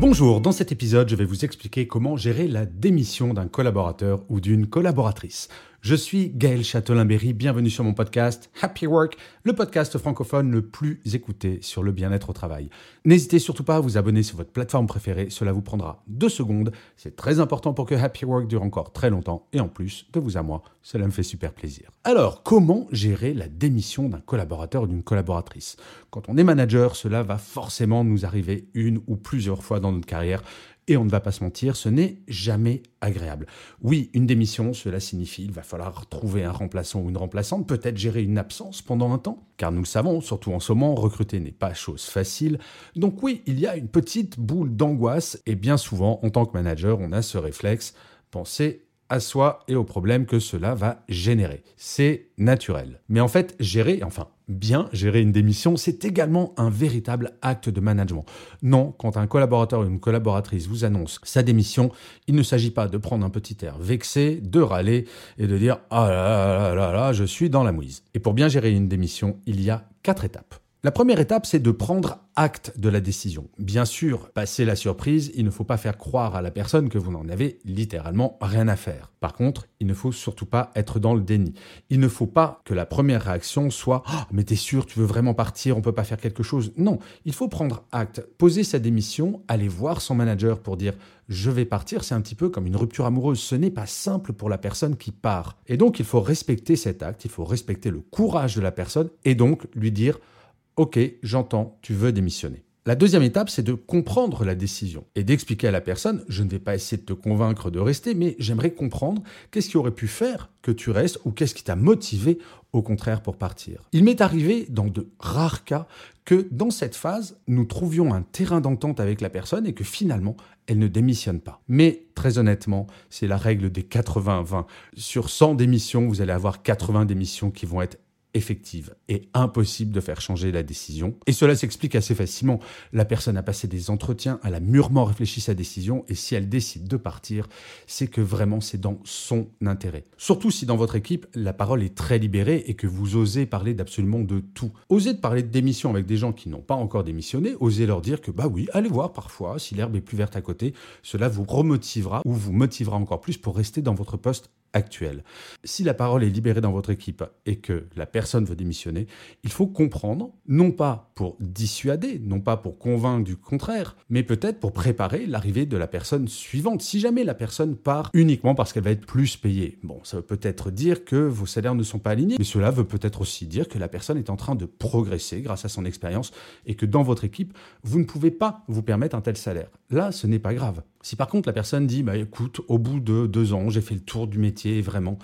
Bonjour, dans cet épisode, je vais vous expliquer comment gérer la démission d'un collaborateur ou d'une collaboratrice. Je suis Gaël Châtelain-Berry, bienvenue sur mon podcast Happy Work, le podcast francophone le plus écouté sur le bien-être au travail. N'hésitez surtout pas à vous abonner sur votre plateforme préférée, cela vous prendra deux secondes. C'est très important pour que Happy Work dure encore très longtemps et en plus, de vous à moi, cela me fait super plaisir. Alors, comment gérer la démission d'un collaborateur ou d'une collaboratrice? Quand on est manager, cela va forcément nous arriver une ou plusieurs fois dans notre carrière et on ne va pas se mentir, ce n'est jamais agréable. Oui, une démission, cela signifie qu'il va falloir trouver un remplaçant ou une remplaçante, peut-être gérer une absence pendant un temps, car nous le savons, surtout en ce moment, recruter n'est pas chose facile. Donc oui, il y a une petite boule d'angoisse, et bien souvent, en tant que manager, on a ce réflexe, penser à soi et aux problèmes que cela va générer. C'est naturel. Mais en fait, gérer, enfin, bien gérer une démission, c'est également un véritable acte de management. Non, quand un collaborateur ou une collaboratrice vous annonce sa démission, il ne s'agit pas de prendre un petit air vexé, de râler et de dire ah là là là là, je suis dans la mouise. Et pour bien gérer une démission, il y a quatre étapes. La première étape, c'est de prendre acte de la décision. Bien sûr, passer la surprise, il ne faut pas faire croire à la personne que vous n'en avez littéralement rien à faire. Par contre, il ne faut surtout pas être dans le déni. Il ne faut pas que la première réaction soit oh, mais t'es sûr, tu veux vraiment partir, on peut pas faire quelque chose?" Non, il faut prendre acte, poser sa démission, aller voir son manager pour dire je vais partir, c'est un petit peu comme une rupture amoureuse. Ce n'est pas simple pour la personne qui part. Et donc, il faut respecter cet acte, il faut respecter le courage de la personne et donc lui dire Ok, j'entends, tu veux démissionner. La deuxième étape, c'est de comprendre la décision et d'expliquer à la personne, je ne vais pas essayer de te convaincre de rester, mais j'aimerais comprendre qu'est-ce qui aurait pu faire que tu restes ou qu'est-ce qui t'a motivé au contraire pour partir. Il m'est arrivé dans de rares cas que dans cette phase, nous trouvions un terrain d'entente avec la personne et que finalement, elle ne démissionne pas. Mais très honnêtement, c'est la règle des 80-20. Sur 100 démissions, vous allez avoir 80 démissions qui vont être effective et impossible de faire changer la décision. Et cela s'explique assez facilement. La personne a passé des entretiens, elle a mûrement réfléchi sa décision et si elle décide de partir, c'est que vraiment c'est dans son intérêt. Surtout si dans votre équipe, la parole est très libérée et que vous osez parler d'absolument de tout. Osez de parler de démission avec des gens qui n'ont pas encore démissionné, osez leur dire que bah oui, allez voir parfois si l'herbe est plus verte à côté, cela vous remotivera ou vous motivera encore plus pour rester dans votre poste actuel. Si la parole est libérée dans votre équipe et que la personne veut démissionner, il faut comprendre, non pas pour dissuader, non pas pour convaincre du contraire, mais peut-être pour préparer l'arrivée de la personne suivante. Si jamais la personne part uniquement parce qu'elle va être plus payée, bon, ça veut peut-être dire que vos salaires ne sont pas alignés, mais cela veut peut-être aussi dire que la personne est en train de progresser grâce à son expérience et que dans votre équipe, vous ne pouvez pas vous permettre un tel salaire. Là, ce n'est pas grave. Si par contre la personne dit, bah écoute, au bout de deux ans, j'ai fait le tour du métier vraiment,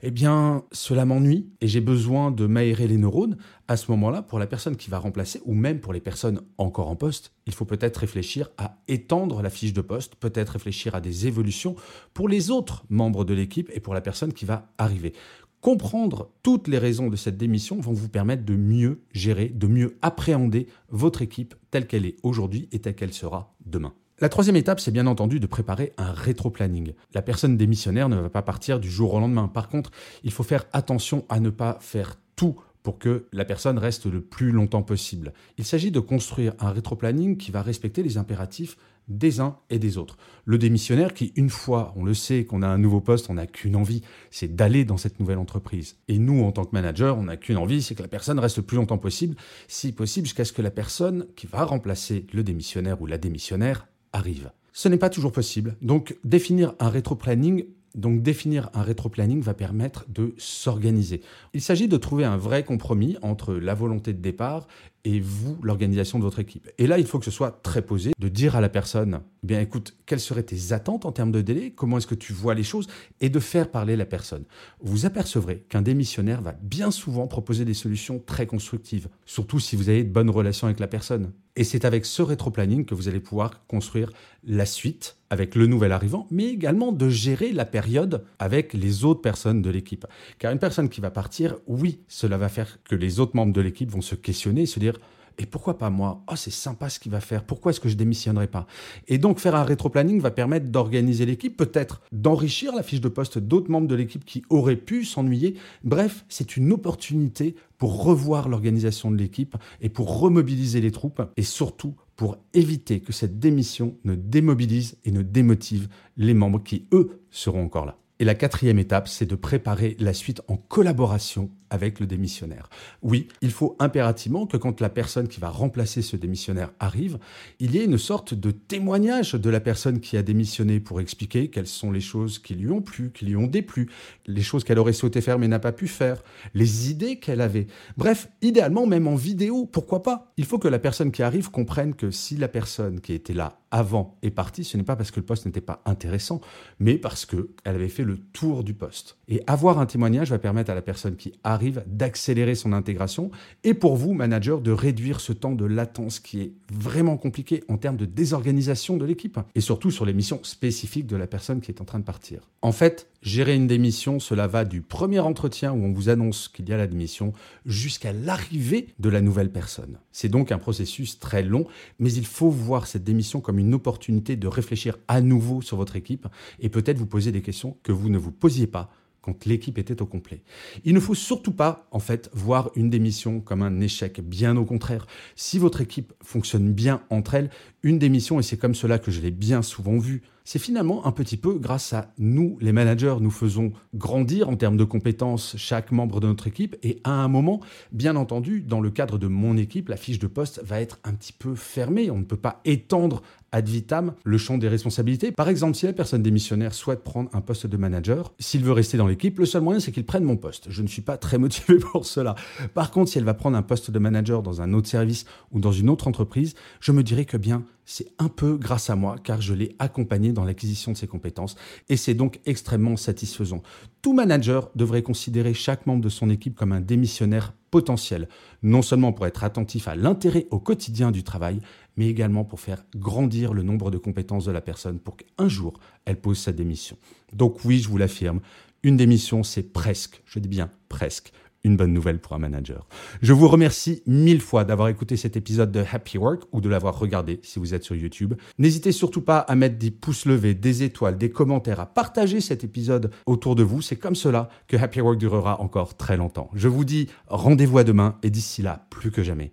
eh bien, cela m'ennuie et j'ai besoin de m'aérer les neurones. À ce moment-là, pour la personne qui va remplacer, ou même pour les personnes encore en poste, il faut peut-être réfléchir à étendre la fiche de poste, peut-être réfléchir à des évolutions pour les autres membres de l'équipe et pour la personne qui va arriver. Comprendre toutes les raisons de cette démission vont vous permettre de mieux gérer, de mieux appréhender votre équipe telle qu'elle est aujourd'hui et telle qu'elle sera demain. La troisième étape, c'est bien entendu de préparer un rétro-planning. La personne démissionnaire ne va pas partir du jour au lendemain. Par contre, il faut faire attention à ne pas faire tout pour que la personne reste le plus longtemps possible. Il s'agit de construire un rétro-planning qui va respecter les impératifs des uns et des autres. Le démissionnaire qui, une fois, on le sait, qu'on a un nouveau poste, on n'a qu'une envie, c'est d'aller dans cette nouvelle entreprise. Et nous, en tant que manager, on n'a qu'une envie, c'est que la personne reste le plus longtemps possible, si possible, jusqu'à ce que la personne qui va remplacer le démissionnaire ou la démissionnaire arrive. Ce n'est pas toujours possible. Donc définir un rétro-planning donc définir un rétro-planning va permettre de s'organiser. Il s'agit de trouver un vrai compromis entre la volonté de départ et vous, l'organisation de votre équipe. Et là, il faut que ce soit très posé, de dire à la personne, eh bien écoute, quelles seraient tes attentes en termes de délai, comment est-ce que tu vois les choses, et de faire parler la personne. Vous apercevrez qu'un démissionnaire va bien souvent proposer des solutions très constructives, surtout si vous avez de bonnes relations avec la personne. Et c'est avec ce rétro-planning que vous allez pouvoir construire la suite avec le nouvel arrivant, mais également de gérer la période avec les autres personnes de l'équipe. Car une personne qui va partir, oui, cela va faire que les autres membres de l'équipe vont se questionner et se dire et pourquoi pas moi? Oh, c'est sympa ce qu'il va faire. Pourquoi est-ce que je démissionnerai pas? Et donc, faire un rétro-planning va permettre d'organiser l'équipe, peut-être d'enrichir la fiche de poste d'autres membres de l'équipe qui auraient pu s'ennuyer. Bref, c'est une opportunité pour revoir l'organisation de l'équipe et pour remobiliser les troupes et surtout pour éviter que cette démission ne démobilise et ne démotive les membres qui, eux, seront encore là. Et la quatrième étape, c'est de préparer la suite en collaboration avec le démissionnaire. Oui, il faut impérativement que quand la personne qui va remplacer ce démissionnaire arrive, il y ait une sorte de témoignage de la personne qui a démissionné pour expliquer quelles sont les choses qui lui ont plu, qui lui ont déplu, les choses qu'elle aurait souhaité faire mais n'a pas pu faire, les idées qu'elle avait. Bref, idéalement même en vidéo, pourquoi pas? Il faut que la personne qui arrive comprenne que si la personne qui était là avant est partie, ce n'est pas parce que le poste n'était pas intéressant, mais parce qu'elle avait fait le tour du poste. Et avoir un témoignage va permettre à la personne qui arrive d'accélérer son intégration et pour vous, manager, de réduire ce temps de latence qui est vraiment compliqué en termes de désorganisation de l'équipe et surtout sur les missions spécifiques de la personne qui est en train de partir. En fait, gérer une démission, cela va du premier entretien où on vous annonce qu'il y a la démission jusqu'à l'arrivée de la nouvelle personne. C'est donc un processus très long, mais il faut voir cette démission comme une opportunité de réfléchir à nouveau sur votre équipe et peut-être vous poser des questions que vous ne vous posiez pas quand l'équipe était au complet. Il ne faut surtout pas, en fait, voir une démission comme un échec. Bien au contraire. Si votre équipe fonctionne bien entre elles, une démission, et c'est comme cela que je l'ai bien souvent vu, c'est finalement un petit peu grâce à nous, les managers, nous faisons grandir en termes de compétences chaque membre de notre équipe. Et à un moment, bien entendu, dans le cadre de mon équipe, la fiche de poste va être un petit peu fermée. On ne peut pas étendre ad vitam le champ des responsabilités. Par exemple, si la personne démissionnaire souhaite prendre un poste de manager, s'il veut rester dans l'équipe, le seul moyen, c'est qu'il prenne mon poste. Je ne suis pas très motivé pour cela. Par contre, si elle va prendre un poste de manager dans un autre service ou dans une autre entreprise, je me dirais que bien, c'est un peu grâce à moi car je l'ai accompagné dans l'acquisition de ses compétences et c'est donc extrêmement satisfaisant. Tout manager devrait considérer chaque membre de son équipe comme un démissionnaire potentiel, non seulement pour être attentif à l'intérêt au quotidien du travail, mais également pour faire grandir le nombre de compétences de la personne pour qu'un jour elle pose sa démission. Donc oui, je vous l'affirme, une démission c'est presque, je dis bien presque, une bonne nouvelle pour un manager. Je vous remercie mille fois d'avoir écouté cet épisode de Happy Work ou de l'avoir regardé si vous êtes sur YouTube. N'hésitez surtout pas à mettre des pouces levés, des étoiles, des commentaires, à partager cet épisode autour de vous. C'est comme cela que Happy Work durera encore très longtemps. Je vous dis rendez-vous à demain et d'ici là, plus que jamais,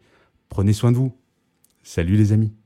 prenez soin de vous. Salut les amis.